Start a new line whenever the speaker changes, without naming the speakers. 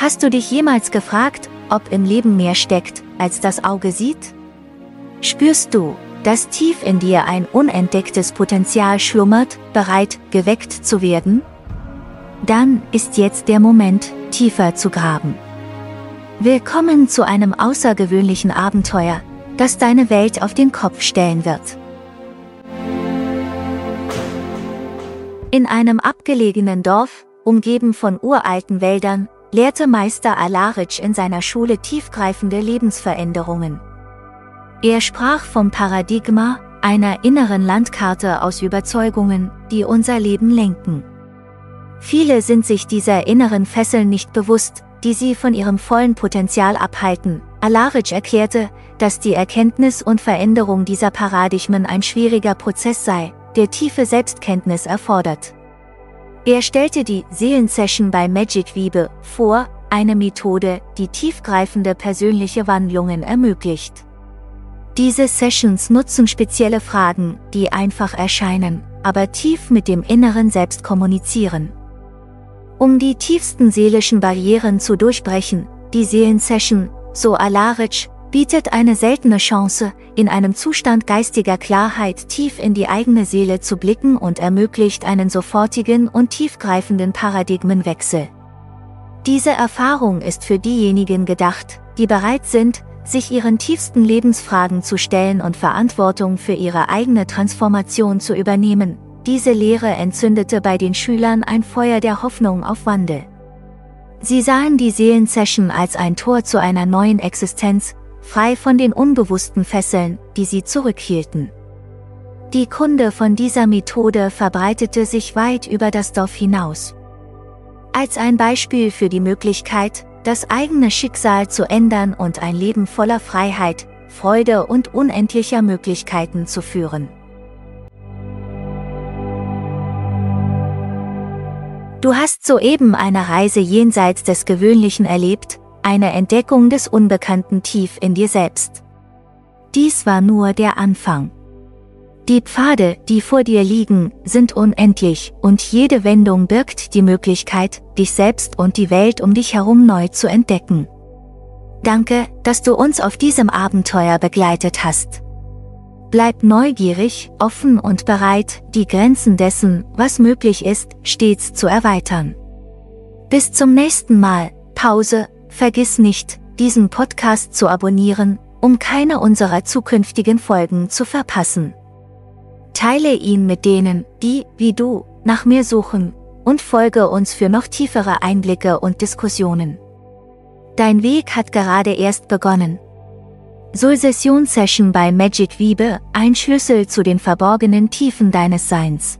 Hast du dich jemals gefragt, ob im Leben mehr steckt, als das Auge sieht? Spürst du, dass tief in dir ein unentdecktes Potenzial schlummert, bereit, geweckt zu werden? Dann ist jetzt der Moment, tiefer zu graben. Willkommen zu einem außergewöhnlichen Abenteuer, das deine Welt auf den Kopf stellen wird. In einem abgelegenen Dorf, umgeben von uralten Wäldern, lehrte Meister Alaric in seiner Schule tiefgreifende Lebensveränderungen. Er sprach vom Paradigma, einer inneren Landkarte aus Überzeugungen, die unser Leben lenken. Viele sind sich dieser inneren Fesseln nicht bewusst, die sie von ihrem vollen Potenzial abhalten. Alaric erklärte, dass die Erkenntnis und Veränderung dieser Paradigmen ein schwieriger Prozess sei, der tiefe Selbstkenntnis erfordert. Er stellte die Seelensession bei Magic Wiebe vor, eine Methode, die tiefgreifende persönliche Wandlungen ermöglicht. Diese Sessions nutzen spezielle Fragen, die einfach erscheinen, aber tief mit dem inneren Selbst kommunizieren. Um die tiefsten seelischen Barrieren zu durchbrechen, die Seelensession, so Alaric, bietet eine seltene Chance, in einem Zustand geistiger Klarheit tief in die eigene Seele zu blicken und ermöglicht einen sofortigen und tiefgreifenden Paradigmenwechsel. Diese Erfahrung ist für diejenigen gedacht, die bereit sind, sich ihren tiefsten Lebensfragen zu stellen und Verantwortung für ihre eigene Transformation zu übernehmen. Diese Lehre entzündete bei den Schülern ein Feuer der Hoffnung auf Wandel. Sie sahen die Seelensession als ein Tor zu einer neuen Existenz, frei von den unbewussten Fesseln, die sie zurückhielten. Die Kunde von dieser Methode verbreitete sich weit über das Dorf hinaus. Als ein Beispiel für die Möglichkeit, das eigene Schicksal zu ändern und ein Leben voller Freiheit, Freude und unendlicher Möglichkeiten zu führen. Du hast soeben eine Reise jenseits des Gewöhnlichen erlebt, eine Entdeckung des Unbekannten tief in dir selbst. Dies war nur der Anfang. Die Pfade, die vor dir liegen, sind unendlich, und jede Wendung birgt die Möglichkeit, dich selbst und die Welt um dich herum neu zu entdecken. Danke, dass du uns auf diesem Abenteuer begleitet hast. Bleib neugierig, offen und bereit, die Grenzen dessen, was möglich ist, stets zu erweitern. Bis zum nächsten Mal, Pause, Vergiss nicht, diesen Podcast zu abonnieren, um keine unserer zukünftigen Folgen zu verpassen. Teile ihn mit denen, die, wie du, nach mir suchen, und folge uns für noch tiefere Einblicke und Diskussionen. Dein Weg hat gerade erst begonnen. Soul Session Session bei Magic Wiebe, ein Schlüssel zu den verborgenen Tiefen deines Seins.